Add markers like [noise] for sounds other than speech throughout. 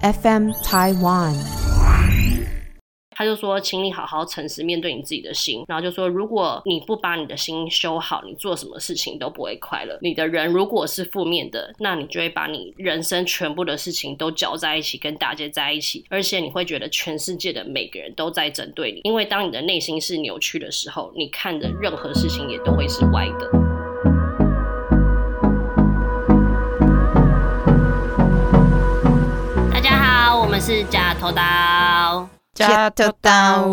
FM Taiwan。他就说，请你好好诚实面对你自己的心，然后就说，如果你不把你的心修好，你做什么事情都不会快乐。你的人如果是负面的，那你就会把你人生全部的事情都搅在一起，跟大家在一起，而且你会觉得全世界的每个人都在针对你。因为当你的内心是扭曲的时候，你看的任何事情也都会是歪的。是假头刀。假头刀，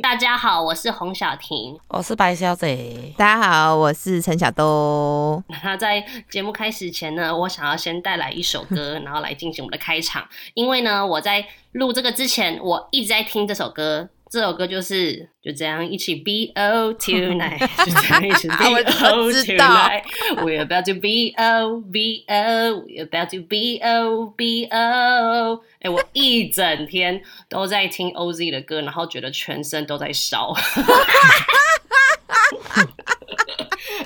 大家好，我是洪小婷，我是白小姐。大家好，我是陈小东。那在节目开始前呢，我想要先带来一首歌，[laughs] 然后来进行我们的开场。因为呢，我在录这个之前，我一直在听这首歌。这首歌就是就这样一起 B O tonight，就这样一起 B O tonight。We're about to B O B O，We're about to B O B O。哎，我一整天都在听 O Z 的歌，然后觉得全身都在烧。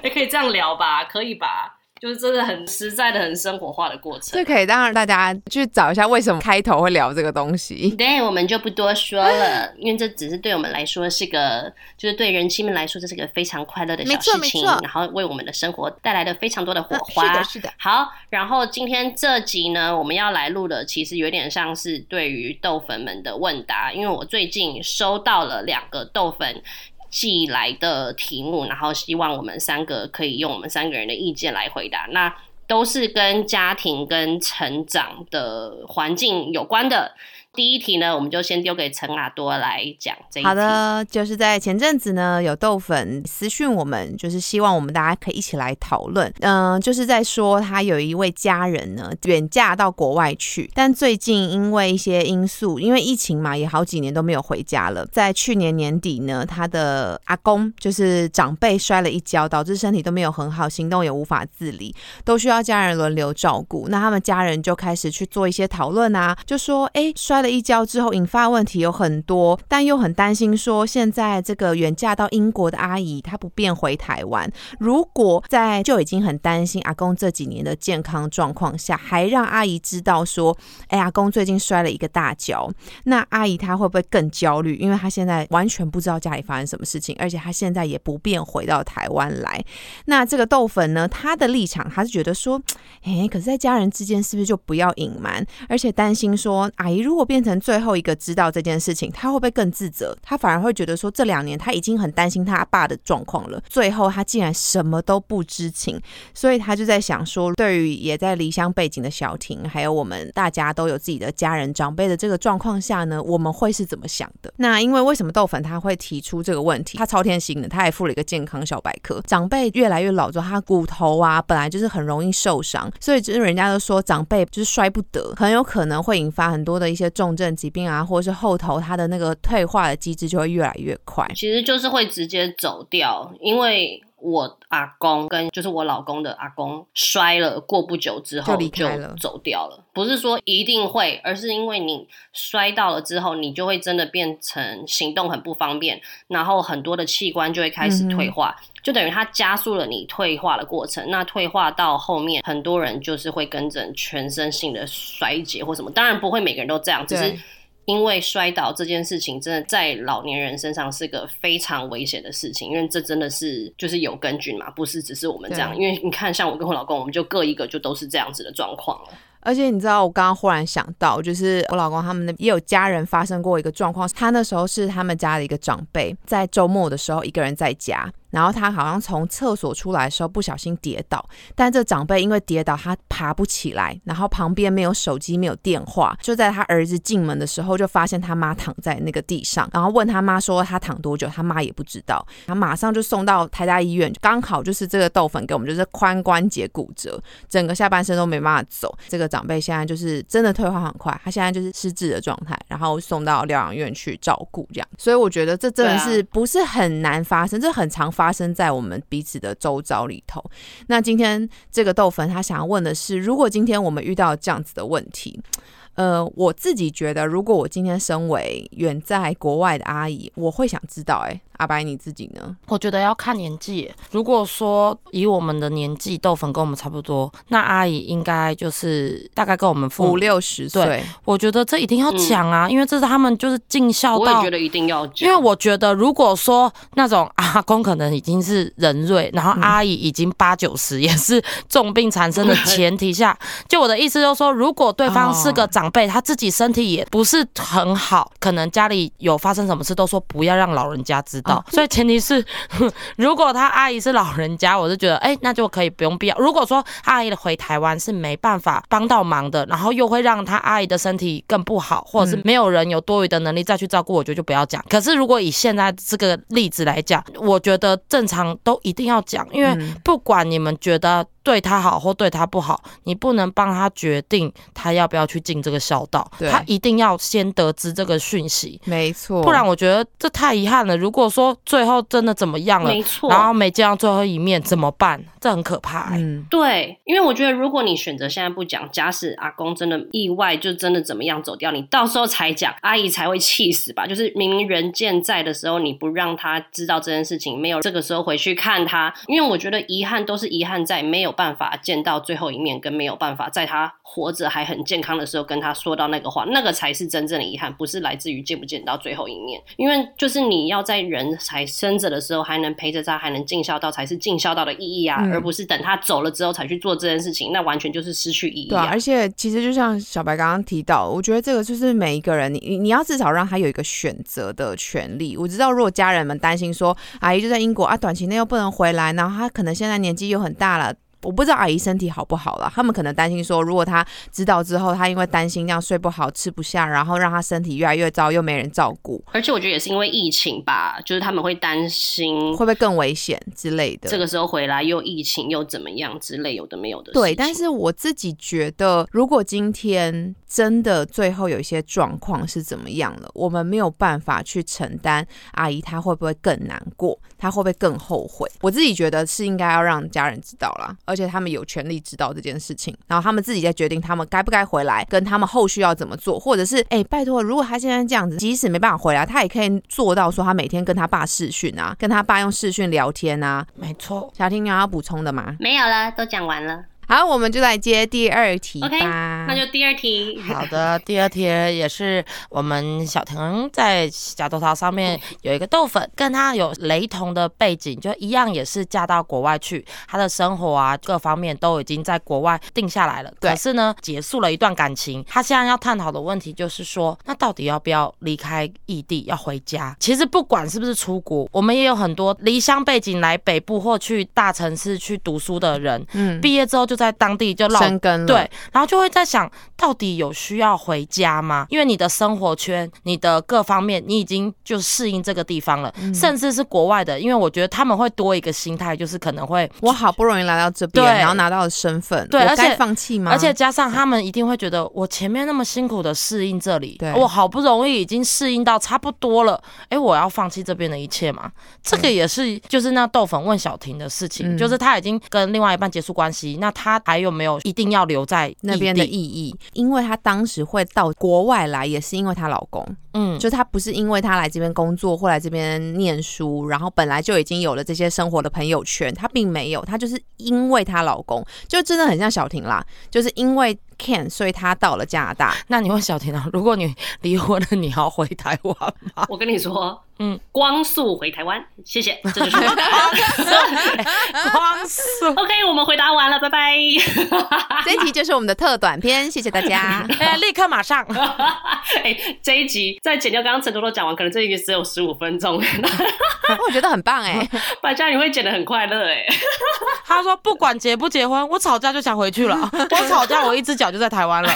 哎，可以这样聊吧？可以吧？就是真的很实在的、很生活化的过程。这可以让大家去找一下为什么开头会聊这个东西。对，我们就不多说了，因为这只是对我们来说是个，就是对人妻们来说这是个非常快乐的小事情，然后为我们的生活带来了非常多的火花。是的，是的。好，然后今天这集呢，我们要来录的其实有点像是对于豆粉们的问答，因为我最近收到了两个豆粉。寄来的题目，然后希望我们三个可以用我们三个人的意见来回答。那都是跟家庭跟成长的环境有关的。第一题呢，我们就先丢给陈阿多来讲。这好的，就是在前阵子呢，有豆粉私讯我们，就是希望我们大家可以一起来讨论。嗯，就是在说他有一位家人呢，远嫁到国外去，但最近因为一些因素，因为疫情嘛，也好几年都没有回家了。在去年年底呢，他的阿公就是长辈摔了一跤，导致身体都没有很好，行动也无法自理，都需要家人轮流照顾。那他们家人就开始去做一些讨论啊，就说，哎，摔了。一交之后引发问题有很多，但又很担心说现在这个远嫁到英国的阿姨她不便回台湾，如果在就已经很担心阿公这几年的健康状况下，还让阿姨知道说，哎，阿公最近摔了一个大跤，那阿姨她会不会更焦虑？因为她现在完全不知道家里发生什么事情，而且她现在也不便回到台湾来。那这个豆粉呢，他的立场他是觉得说，哎，可是在家人之间是不是就不要隐瞒？而且担心说，阿姨如果变变成最后一个知道这件事情，他会不会更自责？他反而会觉得说，这两年他已经很担心他爸的状况了，最后他竟然什么都不知情，所以他就在想说，对于也在离乡背景的小婷，还有我们大家都有自己的家人长辈的这个状况下呢，我们会是怎么想的？那因为为什么豆粉他会提出这个问题？他超贴心的，他还附了一个健康小百科。长辈越来越老之后，他骨头啊本来就是很容易受伤，所以就是人家都说长辈就是摔不得，很有可能会引发很多的一些重。重症疾病啊，或者是后头他的那个退化的机制就会越来越快，其实就是会直接走掉，因为我阿公跟就是我老公的阿公摔了，过不久之后就走掉了。不是说一定会，而是因为你摔到了之后，你就会真的变成行动很不方便，然后很多的器官就会开始退化。就等于它加速了你退化的过程，那退化到后面，很多人就是会跟着全身性的衰竭或什么。当然不会每个人都这样，只是因为摔倒这件事情，真的在老年人身上是个非常危险的事情，因为这真的是就是有根据嘛，不是只是我们这样。因为你看，像我跟我老公，我们就各一个就都是这样子的状况了。而且你知道，我刚刚忽然想到，就是我老公他们的也有家人发生过一个状况，他那时候是他们家的一个长辈，在周末的时候一个人在家。然后他好像从厕所出来的时候不小心跌倒，但这长辈因为跌倒他爬不起来，然后旁边没有手机没有电话，就在他儿子进门的时候就发现他妈躺在那个地上，然后问他妈说他躺多久，他妈也不知道，他马上就送到台大医院，刚好就是这个豆粉给我们就是髋关节骨折，整个下半身都没办法走，这个长辈现在就是真的退化很快，他现在就是失智的状态，然后送到疗养院去照顾这样，所以我觉得这真的是不是很难发生，这很常发。发生在我们彼此的周遭里头。那今天这个豆粉他想要问的是：如果今天我们遇到这样子的问题，呃，我自己觉得，如果我今天身为远在国外的阿姨，我会想知道，哎，阿白你自己呢？我觉得要看年纪。如果说以我们的年纪，豆粉跟我们差不多，那阿姨应该就是大概跟我们五六十岁。我觉得这一定要讲啊，因为这是他们就是尽孝道。我也觉得一定要讲，因为我觉得如果说那种阿公可能已经是人瑞，然后阿姨已经八九十，也是重病缠身的前提下，就我的意思就是说，如果对方是个长辈，他自己身体也不是很好，可能家里有发生什么事，都说不要让老人家知道。所以前提是，[laughs] 如果他阿姨是老人家，我是觉得，哎，那就可以不用必要。如果说阿姨的回台湾是没办法帮到忙的，然后又会让他阿姨的身体更不好，或者是没有人有多余的能力再去照顾，我觉得就不要讲。可是如果以现在这个例子来讲，我觉得正常都一定要讲，因为不管你们觉得。对他好或对他不好，你不能帮他决定他要不要去进这个孝道。他一定要先得知这个讯息，没错。不然我觉得这太遗憾了。如果说最后真的怎么样了，没错，然后没见到最后一面怎么办？这很可怕。嗯，对，因为我觉得如果你选择现在不讲，假使阿公真的意外就真的怎么样走掉，你到时候才讲，阿姨才会气死吧？就是明明人健在的时候，你不让他知道这件事情，没有这个时候回去看他，因为我觉得遗憾都是遗憾在没有。办法见到最后一面，跟没有办法在他活着还很健康的时候跟他说到那个话，那个才是真正的遗憾，不是来自于见不见到最后一面。因为就是你要在人才生着的时候还能陪着他，还能尽孝道，才是尽孝道的意义啊，而不是等他走了之后才去做这件事情，那完全就是失去意义。对，而且其实就像小白刚刚提到，我觉得这个就是每一个人，你你要至少让他有一个选择的权利。我知道，如果家人们担心说阿姨就在英国啊，短期内又不能回来，然后他可能现在年纪又很大了。我不知道阿姨身体好不好了，他们可能担心说，如果她知道之后，她因为担心这样睡不好、吃不下，然后让她身体越来越糟，又没人照顾。而且我觉得也是因为疫情吧，就是他们会担心会不会更危险之类的。这个时候回来又疫情又怎么样之类，有的没有的。对，但是我自己觉得，如果今天真的最后有一些状况是怎么样了，我们没有办法去承担，阿姨她会不会更难过？她会不会更后悔？我自己觉得是应该要让家人知道啦，而。而且他们有权利知道这件事情，然后他们自己再决定他们该不该回来，跟他们后续要怎么做，或者是哎，拜托，如果他现在这样子，即使没办法回来，他也可以做到说他每天跟他爸视讯啊，跟他爸用视讯聊天啊。没错，小婷有要补充的吗？没有了，都讲完了。好，我们就来接第二题吧。那就第二题。好的，第二题也是我们小婷在假豆桃上面 [laughs] 有一个豆粉，跟他有雷同的背景，就一样也是嫁到国外去，他的生活啊各方面都已经在国外定下来了。可是呢，结束了一段感情，他现在要探讨的问题就是说，那到底要不要离开异地，要回家？其实不管是不是出国，我们也有很多离乡背景来北部或去大城市去读书的人，嗯，毕业之后就。在当地就生根了，对，然后就会在想到底有需要回家吗？因为你的生活圈、你的各方面，你已经就适应这个地方了，甚至是国外的，因为我觉得他们会多一个心态，就是可能会我好不容易来到这边，然后拿到了身份，对，而且放弃吗？而且加上他们一定会觉得我前面那么辛苦的适应这里，我好不容易已经适应到差不多了，哎，我要放弃这边的一切吗？这个也是就是那豆粉问小婷的事情，就是他已经跟另外一半结束关系，那他。他还有没有一定要留在那边的意义？因为她当时会到国外来，也是因为她老公。嗯，就她不是因为她来这边工作或来这边念书，然后本来就已经有了这些生活的朋友圈，她并没有，她就是因为她老公，就真的很像小婷啦，就是因为。Ken，所以她到了加拿大。那你问小婷啊，如果你离婚了，你要回台湾吗？我跟你说，嗯，光速回台湾，谢谢。[laughs] 这就是 [laughs] 光速。[laughs] OK，我们回答完了，拜拜。这一集就是我们的特短片，谢谢大家。哎立刻马上。哎，这一集在剪掉刚刚陈多多讲完，可能这一集只有十五分钟。我觉得很棒哎，百家你会剪得很快乐哎。他说不管结不结婚，我吵架就想回去了。我吵架，我一只脚。就在台湾了。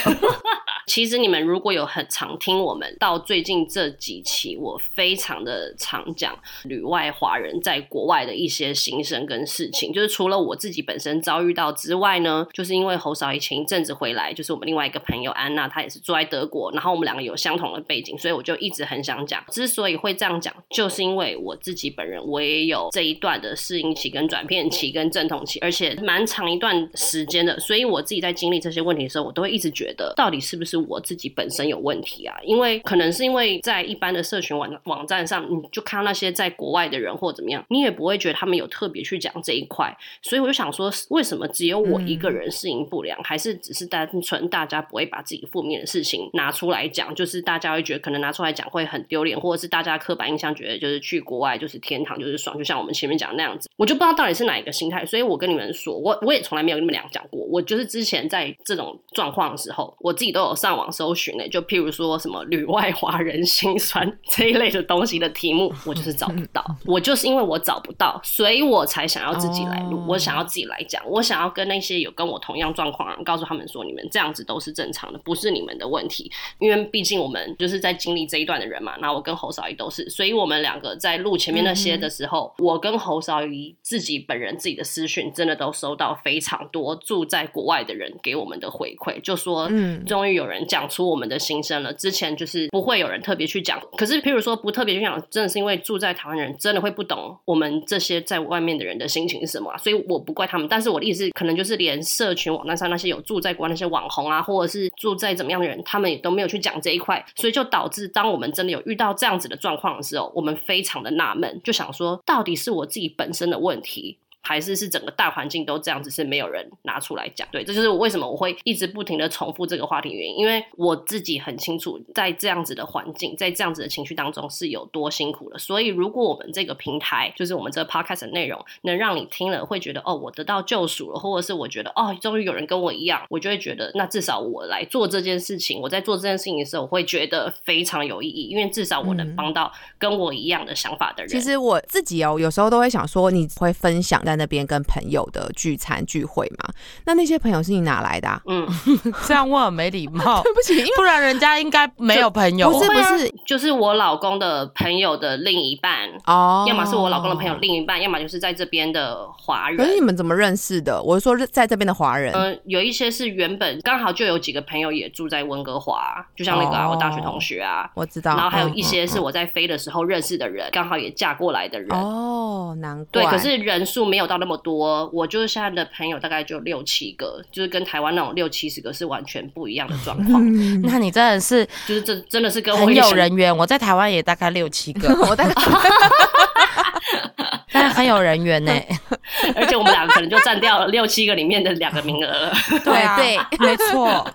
其实你们如果有很常听我们到最近这几期，我非常的常讲旅外华人在国外的一些心声跟事情。就是除了我自己本身遭遇到之外呢，就是因为侯少怡前一阵子回来，就是我们另外一个朋友安娜，她也是住在德国，然后我们两个有相同的背景，所以我就一直很想讲。之所以会这样讲，就是因为我自己本人我也有这一段的适应期、跟转变期、跟阵痛期，而且蛮长一段时间的，所以我自己在经历这些问题的时候，我都会一直觉得，到底是不是。我自己本身有问题啊，因为可能是因为在一般的社群网网站上，你就看到那些在国外的人或怎么样，你也不会觉得他们有特别去讲这一块，所以我就想说，为什么只有我一个人适应不良，还是只是单纯大家不会把自己负面的事情拿出来讲，就是大家会觉得可能拿出来讲会很丢脸，或者是大家刻板印象觉得就是去国外就是天堂就是爽，就像我们前面讲那样子，我就不知道到底是哪一个心态，所以我跟你们说，我我也从来没有跟你们俩讲过，我就是之前在这种状况的时候，我自己都有上网搜寻的，就譬如说什么旅外华人心酸 [laughs] 这一类的东西的题目，我就是找不到，[laughs] 我就是因为我找不到，所以我才想要自己来录，我想要自己来讲，我想要跟那些有跟我同样状况人，告诉他们说，你们这样子都是正常的，不是你们的问题，因为毕竟我们就是在经历这一段的人嘛，那我跟侯少仪都是，所以我们两个在录前面那些的时候，我跟侯少仪自己本人自己的私讯，真的都收到非常多住在国外的人给我们的回馈，就说，嗯，终于有人讲出我们的心声了，之前就是不会有人特别去讲，可是譬如说不特别去讲，真的是因为住在台湾人真的会不懂我们这些在外面的人的心情是什么，所以我不怪他们，但是我的意思可能就是连社群网站上那些有住在国外那些网红啊，或者是住在怎么样的人，他们也都没有去讲这一块，所以就导致当我们真的有遇到这样子的状况的时候，我们非常的纳闷，就想说到底是我自己本身的问题。还是是整个大环境都这样子，是没有人拿出来讲。对，这就是我为什么我会一直不停的重复这个话题原因，因为我自己很清楚，在这样子的环境，在这样子的情绪当中是有多辛苦的。所以，如果我们这个平台，就是我们这个 podcast 的内容，能让你听了会觉得哦，我得到救赎了，或者是我觉得哦，终于有人跟我一样，我就会觉得，那至少我来做这件事情，我在做这件事情的时候，我会觉得非常有意义，因为至少我能帮到跟我一样的想法的人。其实我自己哦，有时候都会想说，你会分享。在那边跟朋友的聚餐聚会嘛？那那些朋友是你哪来的？啊嗯，[laughs] 这样问很没礼貌。[laughs] 对不起，不然人家应该没有朋友。不是不是，就是我老公的朋友的另一半哦。要么是我老公的朋友另一半，要么就是在这边的华人。可是你们怎么认识的？我是说在这边的华人。嗯，有一些是原本刚好就有几个朋友也住在温哥华，就像那个啊我大学同学啊，我知道。然后还有一些是我在飞的时候认识的人，刚好也嫁过来的人。哦，难怪。对，可是人数没有到那么多。我就是现在的朋友大概就六七个，就是跟台湾那种六七十个是完全不一样的状况。那你真的是，就是真真的是跟很有人缘。我在台湾也大概六七个，[laughs] 我在，但很有人缘呢。[laughs] 而且我们两个可能就占掉了六七个里面的两个名额 [laughs] 了。对对，[laughs] 没错。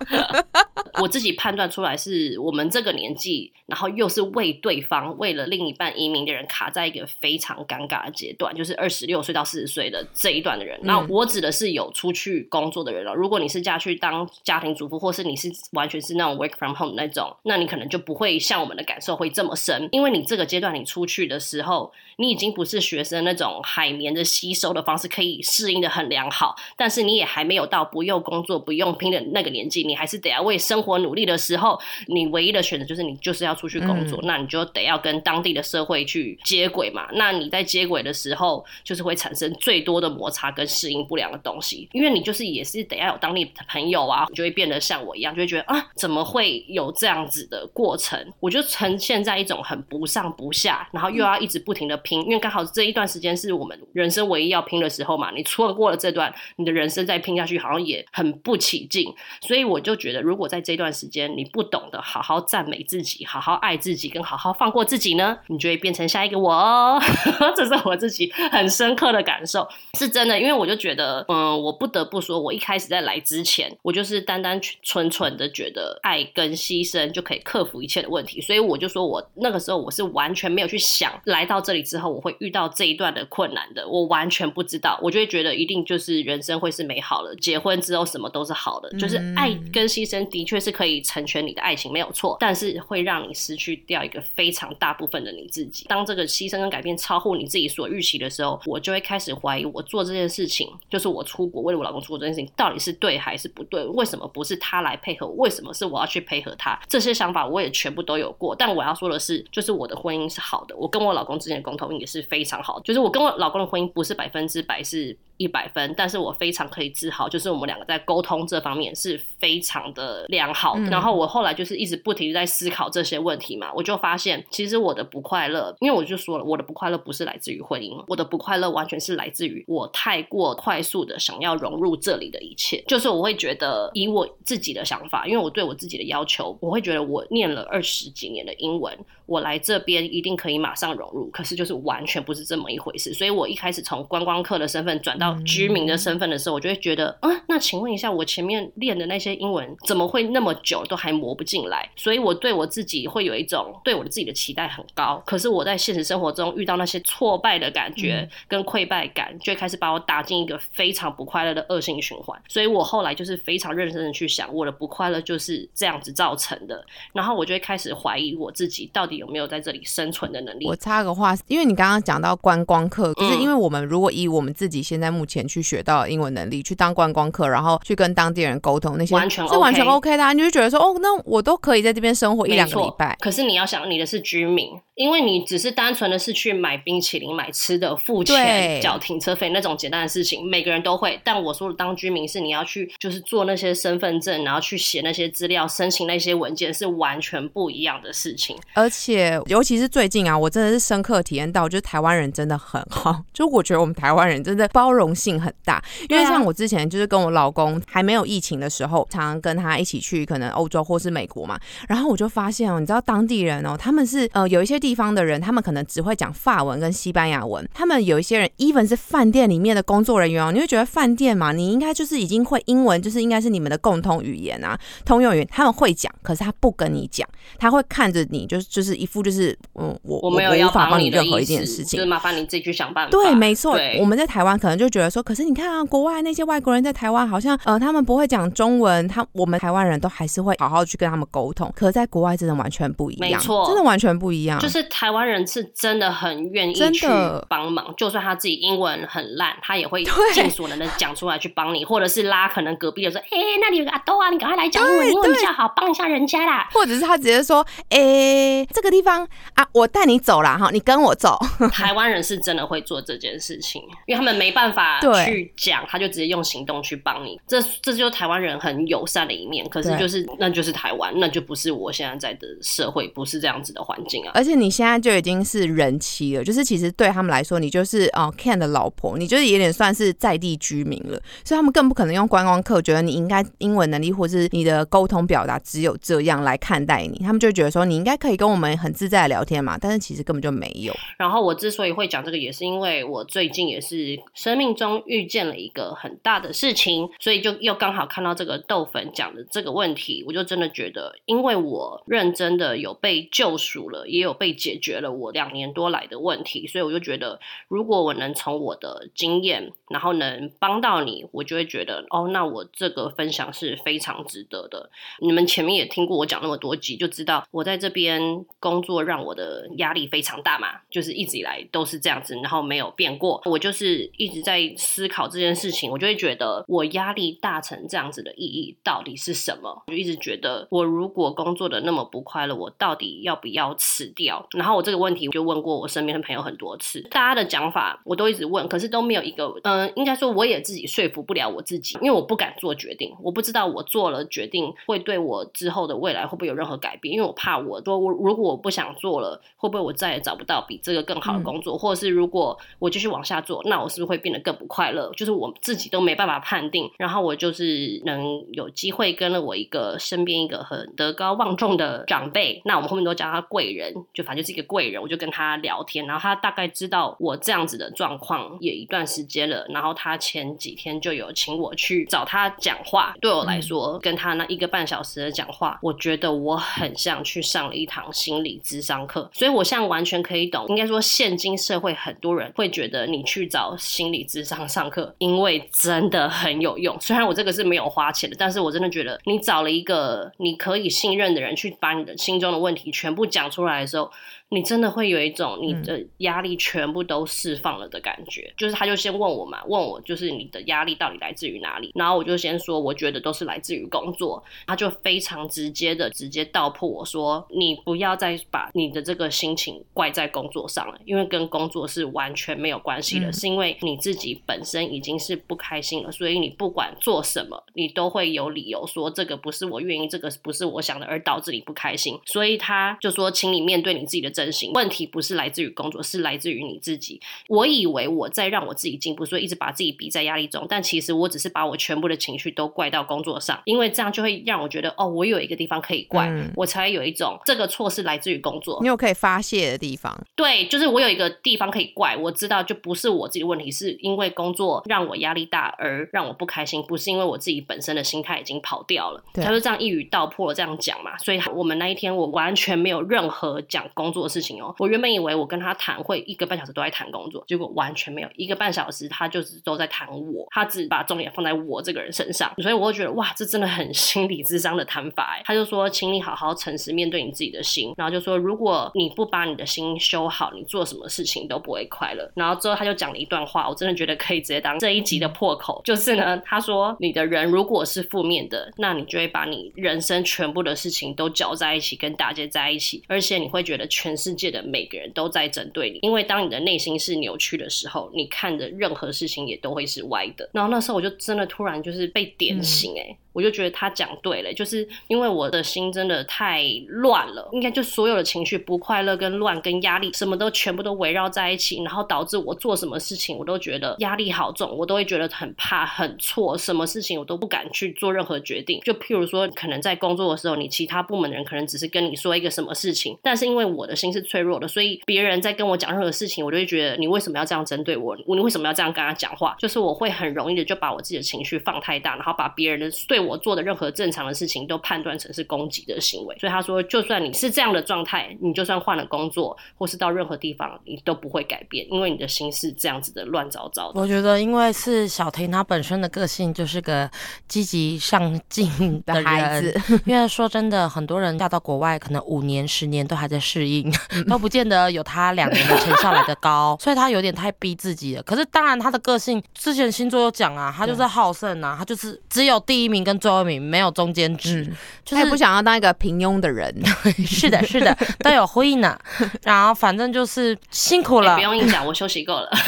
我自己判断出来是我们这个年纪，然后又是为对方、为了另一半移民的人，卡在一个非常尴尬的阶段，就是二十六岁到四十岁的这一段的人。那我指的是有出去工作的人了。如果你是嫁去当家庭主妇，或是你是完全是那种 work from home 那种，那你可能就不会像我们的感受会这么深，因为你这个阶段你出去的时候，你已经不是学生那种海绵的吸收的方式可以适应的很良好，但是你也还没有到不用工作、不用拼的那个年纪，你还是得要为生活努力的时候，你唯一的选择就是你就是要出去工作，那你就得要跟当地的社会去接轨嘛。那你在接轨的时候，就是会产生最多的摩擦跟适应不良的东西，因为你就是也是得要有当地的朋友啊，就会变得像我一样，就会觉得啊，怎么会有这样子的过程？我就呈现在一种很不上不下，然后又要一直不停的拼，因为刚好这一段时间是是我们人生唯一要拼的时候嘛。你错过了这段，你的人生再拼下去，好像也很不起劲。所以我就觉得，如果在这段时间你不懂得好好赞美自己、好好爱自己、跟好好放过自己呢，你就会变成下一个我。[laughs] 这是我自己很深刻的感受，是真的。因为我就觉得，嗯，我不得不说，我一开始在来之前，我就是单单纯纯的觉得爱跟牺牲就可以克服一切的问题。所以我就说我那个时候我是完全没有去想，来到这里之后我会遇到这一段的困难的，我完全不知道。我就会觉得一定就是人生会是美好的，结婚之后什么都是好的，就是爱跟牺牲的确是可以成全你的爱情，没有错。但是会让你失去掉一个非常大部分的你自己。当这个牺牲跟改变超乎你自己所预期的时候，我就会开始怀疑我做这件事情，就是我出国为了我老公出国这件事情，到底是对还是不对？为什么不是他来配合？为什么是我要去配合他？这些想法我也全部都有过。但我要说的是，就是我的婚姻是好的，我跟我老公之间的沟通也是非常好。就是我跟老公的婚姻不是百分之百是。一百分，但是我非常可以自豪，就是我们两个在沟通这方面是非常的良好。然后我后来就是一直不停在思考这些问题嘛，我就发现其实我的不快乐，因为我就说了，我的不快乐不是来自于婚姻，我的不快乐完全是来自于我太过快速的想要融入这里的一切。就是我会觉得以我自己的想法，因为我对我自己的要求，我会觉得我念了二十几年的英文。我来这边一定可以马上融入，可是就是完全不是这么一回事。所以我一开始从观光客的身份转到居民的身份的时候，我就会觉得，啊，那请问一下，我前面练的那些英文怎么会那么久都还磨不进来？所以我对我自己会有一种对我的自己的期待很高，可是我在现实生活中遇到那些挫败的感觉跟溃败感，就会开始把我打进一个非常不快乐的恶性循环。所以我后来就是非常认真的去想，我的不快乐就是这样子造成的，然后我就会开始怀疑我自己到底。有没有在这里生存的能力？我插个话，因为你刚刚讲到观光客，就是因为我们如果以我们自己现在目前去学到英文能力，去当观光客，然后去跟当地人沟通，那些完全是完全 OK 的，你就觉得说，哦，那我都可以在这边生活一两个礼拜。可是你要想，你的是居民。因为你只是单纯的是去买冰淇淋、买吃的、付钱、缴停车费那种简单的事情，每个人都会。但我说的当居民是你要去，就是做那些身份证，然后去写那些资料、申请那些文件，是完全不一样的事情。而且，尤其是最近啊，我真的是深刻体验到，就是台湾人真的很好。就我觉得我们台湾人真的包容性很大。因为像我之前就是跟我老公还没有疫情的时候，常常跟他一起去可能欧洲或是美国嘛，然后我就发现哦，你知道当地人哦，他们是呃有一些。地方的人，他们可能只会讲法文跟西班牙文。他们有一些人，even 是饭店里面的工作人员哦，你会觉得饭店嘛，你应该就是已经会英文，就是应该是你们的共同语言啊，通用语言。他们会讲，可是他不跟你讲，他会看着你，就是就是一副就是嗯，我我没有要帮你任何一件事情，就是麻烦你自己去想办法。对，没错。我们在台湾可能就觉得说，可是你看啊，国外那些外国人在台湾好像呃，他们不会讲中文，他我们台湾人都还是会好好去跟他们沟通。可是在国外真的完全不一样，没错，真的完全不一样。就是台湾人。是真的很愿意去帮忙，就算他自己英文很烂，他也会尽所能的讲出来去帮你，或者是拉可能隔壁的说：“哎，那里有个阿豆啊，你赶快来讲英文，英文比较好，帮一下人家啦。”或者是他直接说：“哎，这个地方啊，我带你走了哈，你跟我走。”台湾人是真的会做这件事情，因为他们没办法去讲，他就直接用行动去帮你。这这就是台湾人很友善的一面。可是就是那就是台湾，那就不是我现在在的社会，不是这样子的环境啊。而且你现在就已经。是人妻了，就是其实对他们来说，你就是哦 Ken 的老婆，你就是有点算是在地居民了，所以他们更不可能用观光客，觉得你应该英文能力或是你的沟通表达只有这样来看待你，他们就觉得说你应该可以跟我们很自在的聊天嘛，但是其实根本就没有。然后我之所以会讲这个，也是因为我最近也是生命中遇见了一个很大的事情，所以就又刚好看到这个豆粉讲的这个问题，我就真的觉得，因为我认真的有被救赎了，也有被解决了我。两年多来的问题，所以我就觉得，如果我能从我的经验，然后能帮到你，我就会觉得，哦，那我这个分享是非常值得的。你们前面也听过我讲那么多集，就知道我在这边工作让我的压力非常大嘛，就是一直以来都是这样子，然后没有变过。我就是一直在思考这件事情，我就会觉得，我压力大成这样子的意义到底是什么？我就一直觉得，我如果工作的那么不快乐，我到底要不要辞掉？然后我这个问题。就问过我身边的朋友很多次，大家的讲法我都一直问，可是都没有一个，嗯，应该说我也自己说服不了我自己，因为我不敢做决定，我不知道我做了决定会对我之后的未来会不会有任何改变，因为我怕我说我如果我不想做了，会不会我再也找不到比这个更好的工作，或者是如果我继续往下做，那我是不是会变得更不快乐？就是我自己都没办法判定。然后我就是能有机会跟了我一个身边一个很德高望重的长辈，那我们后面都叫他贵人，就反正就是一个贵人，我就。跟他聊天，然后他大概知道我这样子的状况也一段时间了，然后他前几天就有请我去找他讲话。对我来说，跟他那一个半小时的讲话，我觉得我很像去上了一堂心理智商课，所以我现在完全可以懂。应该说，现今社会很多人会觉得你去找心理智商上课，因为真的很有用。虽然我这个是没有花钱的，但是我真的觉得你找了一个你可以信任的人去把你的心中的问题全部讲出来的时候。你真的会有一种你的压力全部都释放了的感觉，就是他就先问我嘛，问我就是你的压力到底来自于哪里，然后我就先说我觉得都是来自于工作，他就非常直接的直接道破我说你不要再再把你的这个心情怪在工作上了，因为跟工作是完全没有关系的，是因为你自己本身已经是不开心了，所以你不管做什么，你都会有理由说这个不是我愿意，这个不是我想的，而导致你不开心。所以他就说，请你面对你自己的真心，问题不是来自于工作，是来自于你自己。我以为我在让我自己进步，所以一直把自己逼在压力中，但其实我只是把我全部的情绪都怪到工作上，因为这样就会让我觉得哦，我有一个地方可以怪，我才有一种这个错是来自于工作，你有可以发泄的地方。对，就是我有一个地方可以怪，我知道就不是我自己的问题，是因为工作让我压力大而让我不开心，不是因为我自己本身的心态已经跑掉了。他就这样一语道破这样讲嘛，所以我们那一天我完全没有任何讲工作的事情哦。我原本以为我跟他谈会一个半小时都在谈工作，结果完全没有一个半小时，他就是都在谈我，他只把重点放在我这个人身上，所以我会觉得哇，这真的很心理智商的谈法。他就说，请你好好诚实面对你自己的心，然后就说，如果你不把你的心修好，你做什么事情都不会快乐。然后之后他就讲了一段话，我真的觉得可以直接当这一集的破口，就是呢，他说你的人如果是负面的，那你就会把你人生全部的事情都搅在一起，跟大家在一起，而且你会觉得全世界的每个人都在针对你，因为当你的内心是扭曲的时候，你看的任何事情也都会是歪的。然后那时候我就真的突然就是被点醒，哎。我就觉得他讲对了，就是因为我的心真的太乱了，应该就所有的情绪不快乐、跟乱、跟压力，什么都全部都围绕在一起，然后导致我做什么事情我都觉得压力好重，我都会觉得很怕、很错，什么事情我都不敢去做任何决定。就譬如说，可能在工作的时候，你其他部门的人可能只是跟你说一个什么事情，但是因为我的心是脆弱的，所以别人在跟我讲任何事情，我就会觉得你为什么要这样针对我？你为什么要这样跟他讲话？就是我会很容易的就把我自己的情绪放太大，然后把别人的对我做的任何正常的事情都判断成是攻击的行为，所以他说，就算你是这样的状态，你就算换了工作，或是到任何地方，你都不会改变，因为你的心是这样子的乱糟糟的。我觉得，因为是小婷她本身的个性就是个积极上进的孩子，[laughs] 因为说真的，很多人嫁到国外，可能五年、十年都还在适应，[laughs] 都不见得有他两年的成效来的高，[laughs] 所以他有点太逼自己了。可是当然，他的个性之前星座有讲啊，他就是好胜啊，他就是只有第一名跟最后一名，没有。中间值，就是不想要当一个平庸的人。[laughs] 是的，[laughs] 是的，都有呼应呢。然后反正就是辛苦了，不用硬讲，我休息够了。[laughs]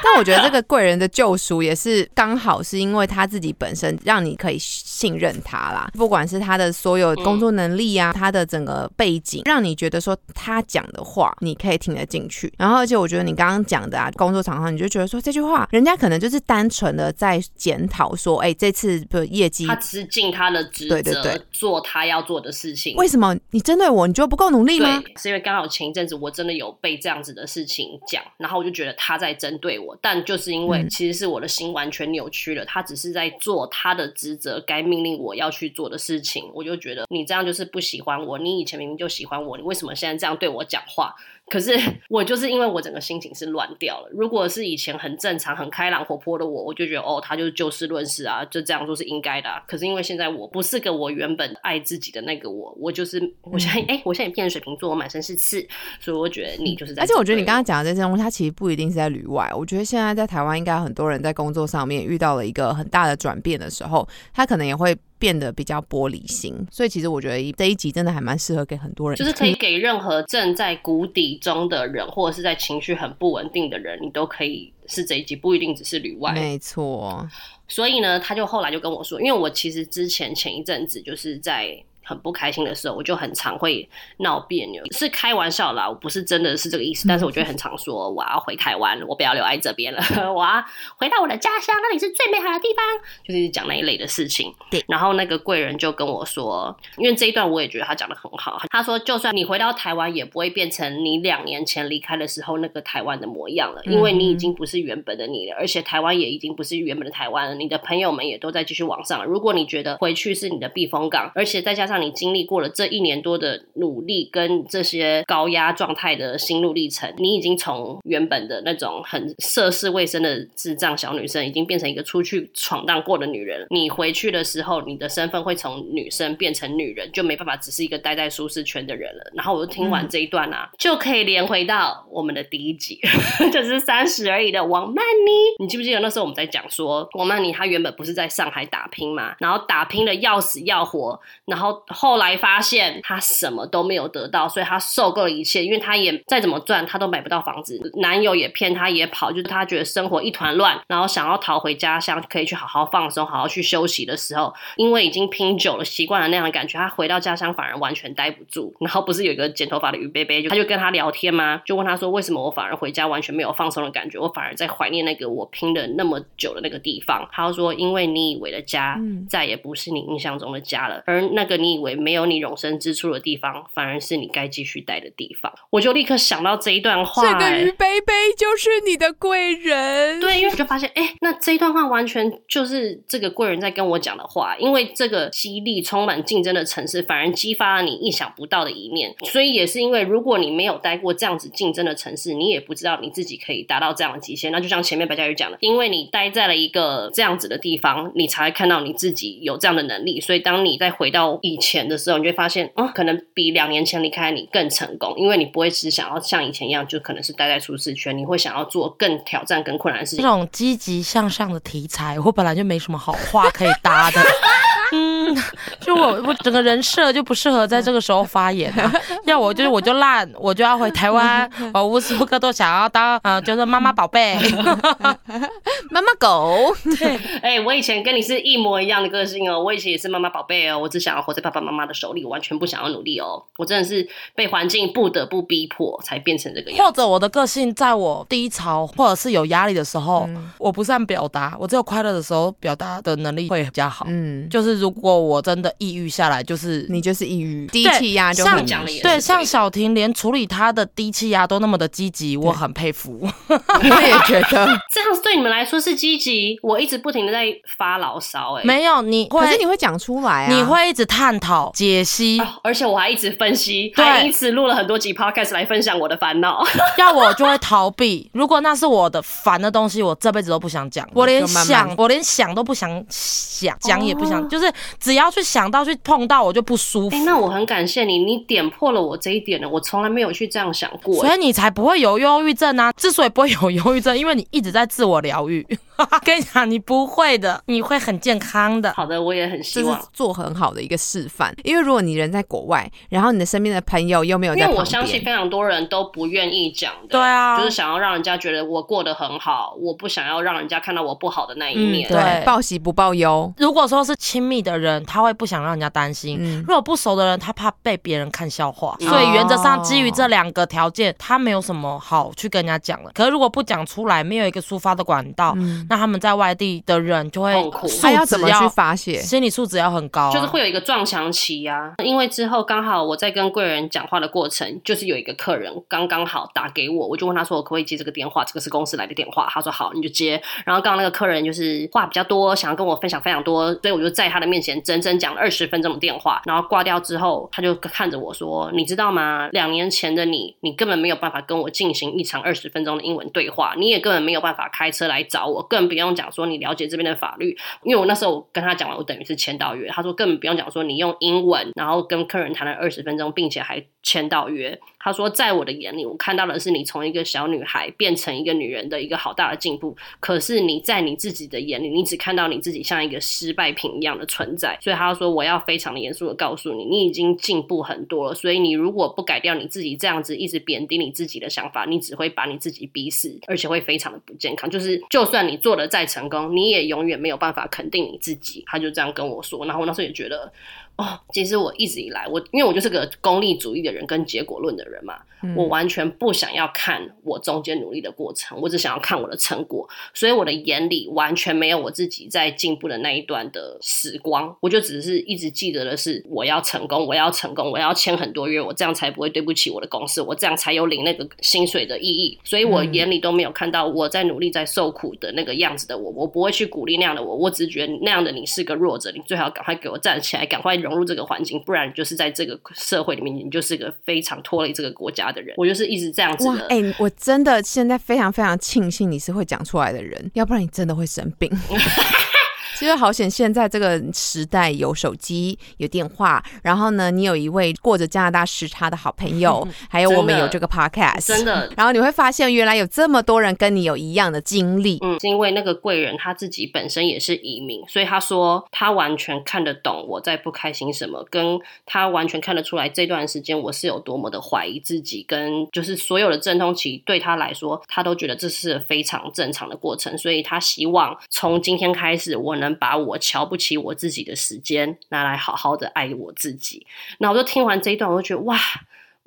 但我觉得这个贵人的救赎也是刚好是因为他自己本身让你可以信任他啦，不管是他的所有工作能力啊，他的整个背景，让你觉得说他讲的话你可以听得进去。然后而且我觉得你刚刚讲的啊，工作场上你就觉得说这句话，人家可能就是单纯的在检讨说，哎，这次的业绩，他只是尽他的职责，做他要做的事情。为什么你针对我，你觉得不够努力吗？是因为刚好前一阵子我真的有被这样子的事情讲，然后我就觉得他在针对我。但就是因为其实是我的心完全扭曲了，他只是在做他的职责，该命令我要去做的事情，我就觉得你这样就是不喜欢我，你以前明明就喜欢我，你为什么现在这样对我讲话？可是 [laughs] 我就是因为我整个心情是乱掉了。如果是以前很正常、很开朗、活泼的我，我就觉得哦，他就是就事论事啊，就这样做是应该的。可是因为现在我不是个我原本爱自己的那个我，我就是我现在哎，我现在也变成水瓶座，我满身是刺，所以我觉得你就是在。而且我觉得你刚刚讲的这些东西，它其实不一定是在旅外。我觉得现在在台湾，应该很多人在工作上面遇到了一个很大的转变的时候，他可能也会。变得比较玻璃心，所以其实我觉得这一集真的还蛮适合给很多人，就是可以给任何正在谷底中的人，或者是在情绪很不稳定的人，你都可以是这一集，不一定只是旅外。没错，所以呢，他就后来就跟我说，因为我其实之前前一阵子就是在。很不开心的时候，我就很常会闹别扭，是开玩笑啦，我不是真的是这个意思。但是我觉得很常说我要回台湾，我不要留在这边了，[laughs] 我要回到我的家乡，那里是最美好的地方，就是讲那一类的事情。对，然后那个贵人就跟我说，因为这一段我也觉得他讲的很好。他说，就算你回到台湾，也不会变成你两年前离开的时候那个台湾的模样了，因为你已经不是原本的你了，而且台湾也已经不是原本的台湾了。你的朋友们也都在继续往上。如果你觉得回去是你的避风港，而且再加上你经历过了这一年多的努力跟这些高压状态的心路历程，你已经从原本的那种很涉世未深的智障小女生，已经变成一个出去闯荡过的女人。你回去的时候，你的身份会从女生变成女人，就没办法只是一个待在舒适圈的人了。然后我就听完这一段啊，就可以连回到我们的第一集，[laughs] 就是三十而已的王曼妮。你记不记得那时候我们在讲说，王曼妮她原本不是在上海打拼嘛，然后打拼的要死要活，然后后来发现他什么都没有得到，所以他受够了一切，因为他也再怎么赚，他都买不到房子，男友也骗他，也跑，就是他觉得生活一团乱，然后想要逃回家乡，可以去好好放松，好好去休息的时候，因为已经拼久了，习惯了那样的感觉，他回到家乡反而完全待不住。然后不是有一个剪头发的于贝贝，就他就跟他聊天吗？就问他说，为什么我反而回家完全没有放松的感觉，我反而在怀念那个我拼了那么久的那个地方。他说，因为你以为的家，再也不是你印象中的家了，而那个你以为没有你容身之处的地方，反而是你该继续待的地方。我就立刻想到这一段话，这个于贝贝就是你的贵人。对，因为我就发现，哎，那这一段话完全就是这个贵人在跟我讲的话。因为这个激励充满竞争的城市，反而激发了你意想不到的一面。所以也是因为，如果你没有待过这样子竞争的城市，你也不知道你自己可以达到这样的极限。那就像前面白嘉宇讲的，因为你待在了一个这样子的地方，你才会看到你自己有这样的能力。所以当你再回到以前的时候，你就会发现，哦，可能比两年前离开你更成功，因为你不会只想要像以前一样，就可能是待在舒适圈，你会想要做更挑战、更困难的事情。这种积极向上的题材，我本来就没什么好话可以搭的。[laughs] 嗯，就我我整个人设就不适合在这个时候发言啊。[laughs] 要我就是我就烂，我就要回台湾，[laughs] 我无时无刻都想要当啊，就是妈妈宝贝，[laughs] 妈妈狗。对，哎，我以前跟你是一模一样的个性哦，我以前也是妈妈宝贝哦，我只想要活在爸爸妈妈的手里，我完全不想要努力哦。我真的是被环境不得不逼迫才变成这个样。或者我的个性，在我低潮或者是有压力的时候，我不善表达，我只有快乐的时候，表达的能力会比较好。嗯，就是。如果我真的抑郁下来，就是你就是抑郁，低气压就很讲了。对，像小婷连处理她的低气压都那么的积极，我很佩服。[laughs] 我也觉得 [laughs] 这样对你们来说是积极。我一直不停的在发牢骚，哎，没有你，可是你会讲出来啊，你会一直探讨、解析，而且我还一直分析，还因此录了很多集 podcast 来分享我的烦恼。[laughs] 要我就会逃避。如果那是我的烦的东西，我这辈子都不想讲。我连想，我连想都不想想，讲也不想，就是。只要去想到去碰到我就不舒服。哎，那我很感谢你，你点破了我这一点呢。我从来没有去这样想过，所以你才不会有忧郁症啊。之所以不会有忧郁症，因为你一直在自我疗愈。[laughs] 跟你讲，你不会的，你会很健康的。好的，我也很希望做很好的一个示范。因为如果你人在国外，然后你的身边的朋友又没有，因为我相信非常多人都不愿意讲的。对啊，就是想要让人家觉得我过得很好，我不想要让人家看到我不好的那一面。对，报喜不报忧。如果说是亲密的人，他会不想让人家担心；如果不熟的人，他怕被别人看笑话。所以原则上，基于这两个条件，他没有什么好去跟人家讲了。可是如果不讲出来，没有一个抒发的管道，那他们在外地。的人就会痛苦，他要怎么去发泄？心理素质要很高，就是会有一个撞墙期呀。因为之后刚好我在跟贵人讲话的过程，就是有一个客人刚刚好打给我，我就问他说：“我可不可以接这个电话？这个是公司来的电话。”他说：“好，你就接。”然后刚刚那个客人就是话比较多，想要跟我分享非常多，所以我就在他的面前整整讲了二十分钟的电话。然后挂掉之后，他就看着我说：“你知道吗？两年前的你，你根本没有办法跟我进行一场二十分钟的英文对话，你也根本没有办法开车来找我，更不用讲说你。”了解这边的法律，因为我那时候跟他讲完，我等于是签到约。他说根本不用讲，说你用英文，然后跟客人谈了二十分钟，并且还。签到约，他说，在我的眼里，我看到的是你从一个小女孩变成一个女人的一个好大的进步。可是你在你自己的眼里，你只看到你自己像一个失败品一样的存在。所以他说，我要非常的严肃的告诉你，你已经进步很多了。所以你如果不改掉你自己这样子一直贬低你自己的想法，你只会把你自己逼死，而且会非常的不健康。就是就算你做的再成功，你也永远没有办法肯定你自己。他就这样跟我说，然后我那时候也觉得。哦，其实我一直以来，我因为我就是个功利主义的人，跟结果论的人嘛，我完全不想要看我中间努力的过程，我只想要看我的成果，所以我的眼里完全没有我自己在进步的那一段的时光，我就只是一直记得的是我要成功，我要成功，我要签很多约，我这样才不会对不起我的公司，我这样才有领那个薪水的意义，所以我眼里都没有看到我在努力在受苦的那个样子的我，我不会去鼓励那样的我，我只是觉得那样的你是个弱者，你最好赶快给我站起来，赶快。融入这个环境，不然就是在这个社会里面，你就是个非常拖累这个国家的人。我就是一直这样子的。哎，我真的现在非常非常庆幸你是会讲出来的人，要不然你真的会生病。[laughs] 其实好险，现在这个时代有手机、有电话，然后呢，你有一位过着加拿大时差的好朋友，[laughs] 还有我们有这个 podcast，真的。然后你会发现，原来有这么多人跟你有一样的经历。嗯，是因为那个贵人他自己本身也是移民，所以他说他完全看得懂我在不开心什么，跟他完全看得出来这段时间我是有多么的怀疑自己，跟就是所有的阵痛期对他来说，他都觉得这是非常正常的过程，所以他希望从今天开始，我能把我瞧不起我自己的时间拿来好好的爱我自己。那我就听完这一段，我就觉得哇。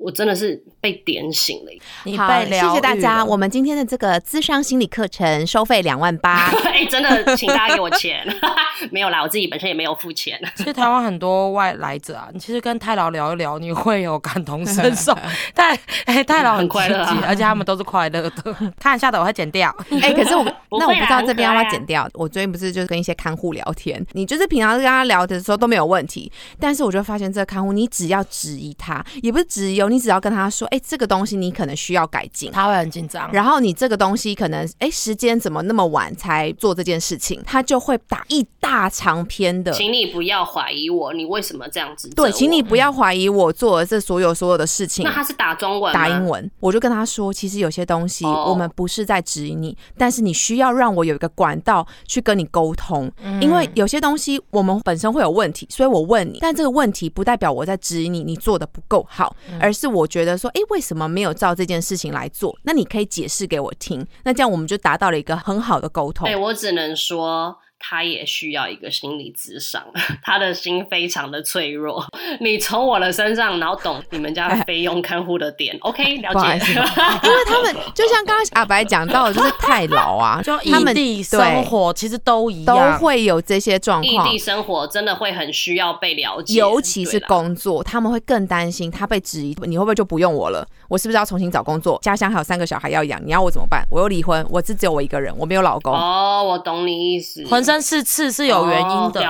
我真的是被点醒了。好，谢谢大家。我们今天的这个智商心理课程收费两万八。[laughs] 哎，真的，请大家给我钱。[laughs] 没有啦，我自己本身也没有付钱。[laughs] 其实台湾很多外来者啊，你其实跟太老聊一聊，你会有感同身受。太哎，太老很快乐，而且他们都是快乐的。看一下的，我会剪掉。哎，可是我那我不知道这边要不要剪掉。我最近不是就是跟一些看护聊天，你就是平常跟他聊的时候都没有问题，但是我就发现这个看护，你只要质疑他，也不是质疑。你只要跟他说，哎，这个东西你可能需要改进，他会很紧张。然后你这个东西可能，哎，时间怎么那么晚才做这件事情？他就会打一大长篇的，请你不要怀疑我，你为什么这样子？对，请你不要怀疑我做的这所有所有的事情。那他是打中文，打英文。我就跟他说，其实有些东西我们不是在质疑你，但是你需要让我有一个管道去跟你沟通，因为有些东西我们本身会有问题，所以我问你。但这个问题不代表我在质疑你，你做的不够好，而是是我觉得说，哎，为什么没有照这件事情来做？那你可以解释给我听。那这样我们就达到了一个很好的沟通。哎，我只能说。他也需要一个心理咨商，[laughs] 他的心非常的脆弱。你从我的身上，然后懂你们家费用看护的点，OK？了解。[laughs] [laughs] 因为他们就像刚刚阿白讲到的，就是太老啊，就异地生活其实都一样，都会有这些状况。异地生活真的会很需要被了解，尤其是工作，他们会更担心他被质疑，你会不会就不用我了？我是不是要重新找工作？家乡还有三个小孩要养，你要我怎么办？我又离婚，我是只有我一个人，我没有老公。哦，我懂你意思，浑三四次是有原因的，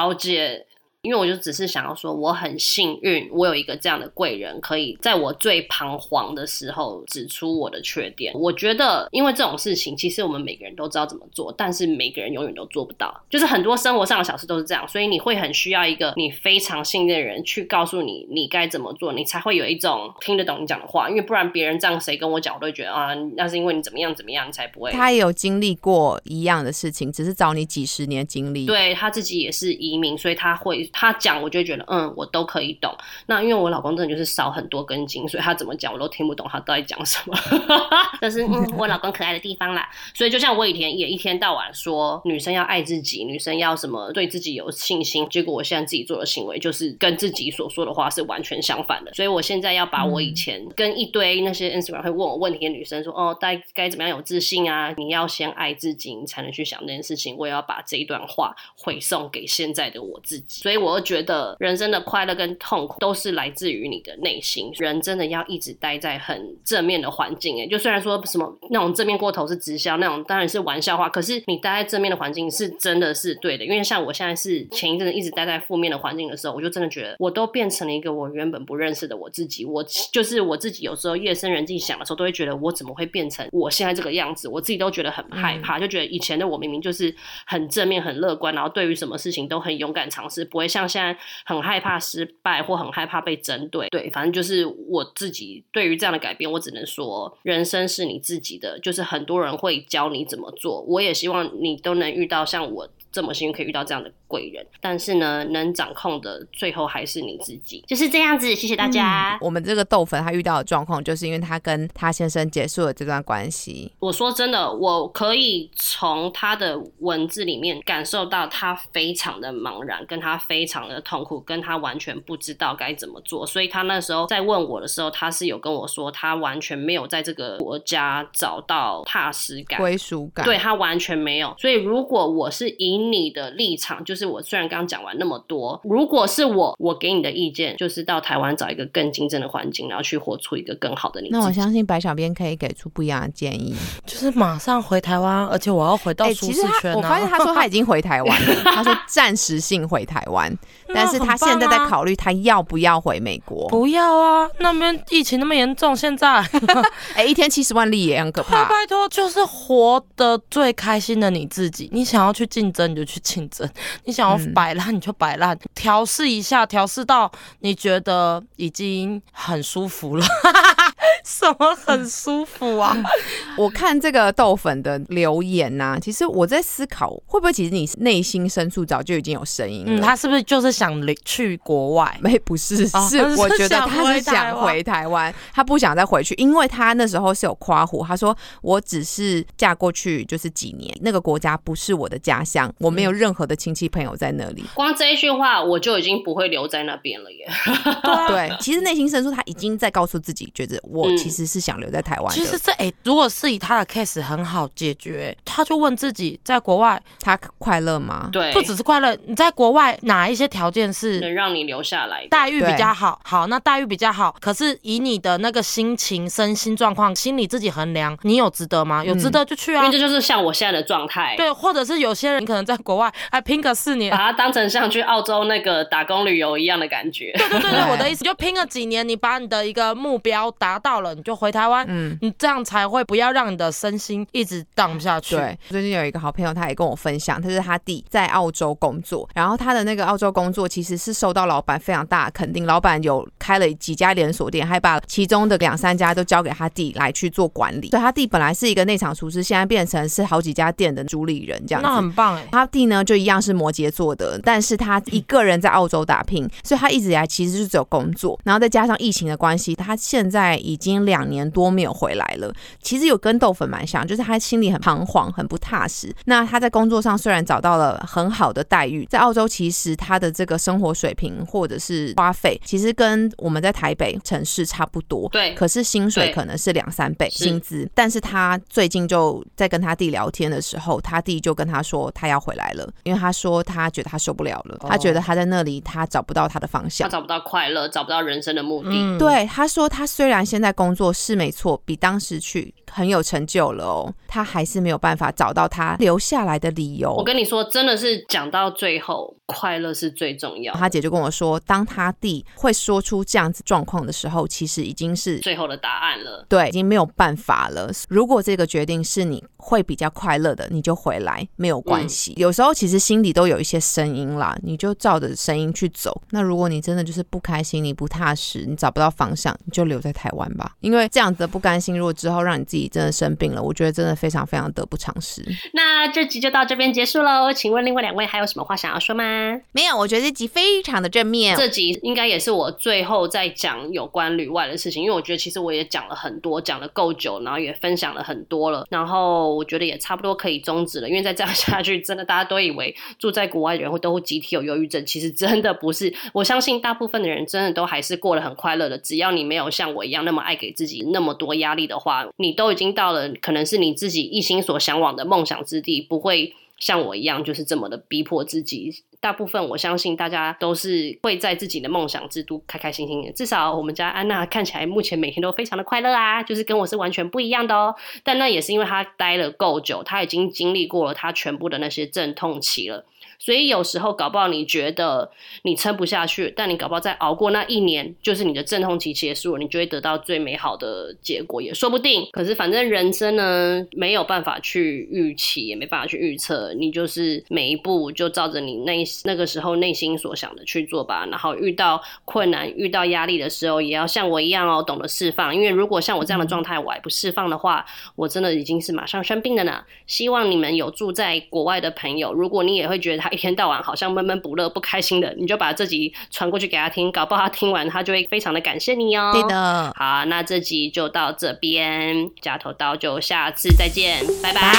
因为我就只是想要说，我很幸运，我有一个这样的贵人，可以在我最彷徨的时候指出我的缺点。我觉得，因为这种事情，其实我们每个人都知道怎么做，但是每个人永远都做不到。就是很多生活上的小事都是这样，所以你会很需要一个你非常信任的人去告诉你你该怎么做，你才会有一种听得懂你讲的话。因为不然别人这样谁跟我讲，我都会觉得啊，那是因为你怎么样怎么样，你才不会。他也有经历过一样的事情，只是找你几十年经历。对他自己也是移民，所以他会他讲，我就觉得嗯，我都可以懂。那因为我老公真的就是少很多根筋，所以他怎么讲我都听不懂他到底讲什么。[laughs] 这是嗯，我老公可爱的地方啦。所以就像我以前也一天到晚说女生要爱自己，女生要什么对自己有信心，结果我现在自己做的行为就是跟自己所说的话是完全相反的。所以我现在要把我以前跟一堆那些 Instagram 会问我问题的女生说哦，该该怎么样有自信啊？你要先爱自己，你才能去想那件事情。我也要把这一段话回送给现在的我自己。所以我就觉得。人生的快乐跟痛苦都是来自于你的内心。人真的要一直待在很正面的环境，哎，就虽然说什么那种正面过头是直销，那种当然是玩笑话。可是你待在正面的环境是真的是对的，因为像我现在是前一阵子一直待在负面的环境的时候，我就真的觉得我都变成了一个我原本不认识的我自己。我就是我自己，有时候夜深人静想的时候，都会觉得我怎么会变成我现在这个样子？我自己都觉得很害怕，就觉得以前的我明明就是很正面、很乐观，然后对于什么事情都很勇敢尝试，不会像现在。很害怕失败，或很害怕被针对，对，反正就是我自己对于这样的改变，我只能说，人生是你自己的，就是很多人会教你怎么做，我也希望你都能遇到像我。这么幸运可以遇到这样的贵人，但是呢，能掌控的最后还是你自己，就是这样子。谢谢大家。我们这个豆粉他遇到的状况，就是因为他跟他先生结束了这段关系。我说真的，我可以从他的文字里面感受到他非常的茫然，跟他非常的痛苦，跟他完全不知道该怎么做。所以他那时候在问我的时候，他是有跟我说，他完全没有在这个国家找到踏实感、归属感。对他完全没有。所以如果我是以你的立场就是，我虽然刚刚讲完那么多，如果是我，我给你的意见就是到台湾找一个更竞争的环境，然后去活出一个更好的你。那我相信白小编可以给出不一样的建议，就是马上回台湾，而且我要回到舒适圈。我发现他说他已经回台湾了，[laughs] 他说暂时性回台湾，[laughs] 但是他现在在考虑他要不要回美国。不要啊，那边疫情那么严重，现在 [laughs] 哎，一天七十万例也很可怕。拜托，就是活得最开心的你自己，你想要去竞争你就去竞争，你你想要摆烂你就摆烂，调试一下，调试到你觉得已经很舒服了。[laughs] 什么很舒服啊？[laughs] 我看这个豆粉的留言呐，其实我在思考，会不会其实你内心深处早就已经有声音了？他是不是就是想去国外？没，不是，是我觉得他是想回台湾，他不想再回去，因为他那时候是有夸胡，他说我只是嫁过去就是几年，那个国家不是我的家乡，我没有任何的亲戚朋友在那里。[laughs] 光这一句话，我就已经不会留在那边了耶。[laughs] 对，其实内心深处他已经在告诉自己，觉得我。其实是想留在台湾。其实这哎，如果是以他的 case 很好解决，他就问自己，在国外他快乐吗？对，不只是快乐，你在国外哪一些条件是能让你留下来？待遇比较好，好，那待遇比较好。可是以你的那个心情、身心状况，心里自己衡量，你有值得吗？有值得就去啊。因为这就是像我现在的状态。对，或者是有些人可能在国外哎拼个四年，把它当成像去澳洲那个打工旅游一样的感觉。对对对对，我的意思就拼了几年，你把你的一个目标达到了，你就回台湾。嗯，你这样才会不要让你的身心一直荡不下去。对，最近有一个好朋友，他也跟我分享，他是他弟在澳洲工作，然后他的那个澳洲工作其实是受到老板非常大的肯定，老板有开了几家连锁店，还把其中的两三家都交给他弟来去做管理。所以他弟本来是一个内场厨师，现在变成是好几家店的主理人，这样那很棒哎。他弟呢就一样是摩羯座的，但是他一个人在澳洲打拼，所以他一直以来其实就只有工作，然后再加上疫情的关系，他现在已经两年多没有回来了。其实有跟豆粉蛮像，就是他心里很彷徨，很不踏实。那他在工作上虽然找到了很好的待遇，在澳洲其实他的这个生活水平或者是花费，其实跟我们在台北城市差不多。对，可是薪水可能是两三倍薪资。但是他最近就在跟他弟聊天的时候，他弟就跟他说他要回来了，因为他说他觉得他受不了了，他觉得他在那里他找不到他的方向，他找不到快乐，找不到人生的目的。对，他说他虽然现在工作是没错，比当时去。很有成就了哦，他还是没有办法找到他留下来的理由。我跟你说，真的是讲到最后，快乐是最重要。他姐就跟我说，当他弟会说出这样子状况的时候，其实已经是最后的答案了。对，已经没有办法了。如果这个决定是你会比较快乐的，你就回来没有关系。有时候其实心里都有一些声音啦，你就照着声音去走。那如果你真的就是不开心，你不踏实，你找不到方向，你就留在台湾吧。因为这样子的不甘心，如果之后让你自己。真的生病了，我觉得真的非常非常得不偿失。那这集就到这边结束喽。请问另外两位还有什么话想要说吗？没有，我觉得这集非常的正面。这集应该也是我最后在讲有关旅外的事情，因为我觉得其实我也讲了很多，讲了够久，然后也分享了很多了。然后我觉得也差不多可以终止了，因为再这样下去，真的大家都以为住在在国外的人会都集体有忧郁症，其实真的不是。我相信大部分的人真的都还是过得很快乐的，只要你没有像我一样那么爱给自己那么多压力的话，你都已经到了可能是你自己一心所向往的梦想之地，不会像我一样就是这么的逼迫自己。大部分我相信大家都是会在自己的梦想之都开开心心的。至少我们家安娜看起来目前每天都非常的快乐啊，就是跟我是完全不一样的哦。但那也是因为她待了够久，她已经经历过了她全部的那些阵痛期了。所以有时候搞不好你觉得你撑不下去，但你搞不好再熬过那一年，就是你的阵痛期结束了，你就会得到最美好的结果，也说不定。可是反正人生呢，没有办法去预期，也没办法去预测，你就是每一步就照着你内那个时候内心所想的去做吧。然后遇到困难、遇到压力的时候，也要像我一样哦，懂得释放。因为如果像我这样的状态，我还不释放的话，我真的已经是马上生病的呢。希望你们有住在国外的朋友，如果你也会觉得他。一天到晚好像闷闷不乐、不开心的，你就把这集传过去给他听，搞不好他听完他就会非常的感谢你哦。对的，好，那这集就到这边，夹头刀就下次再见，拜拜，拜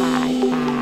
拜。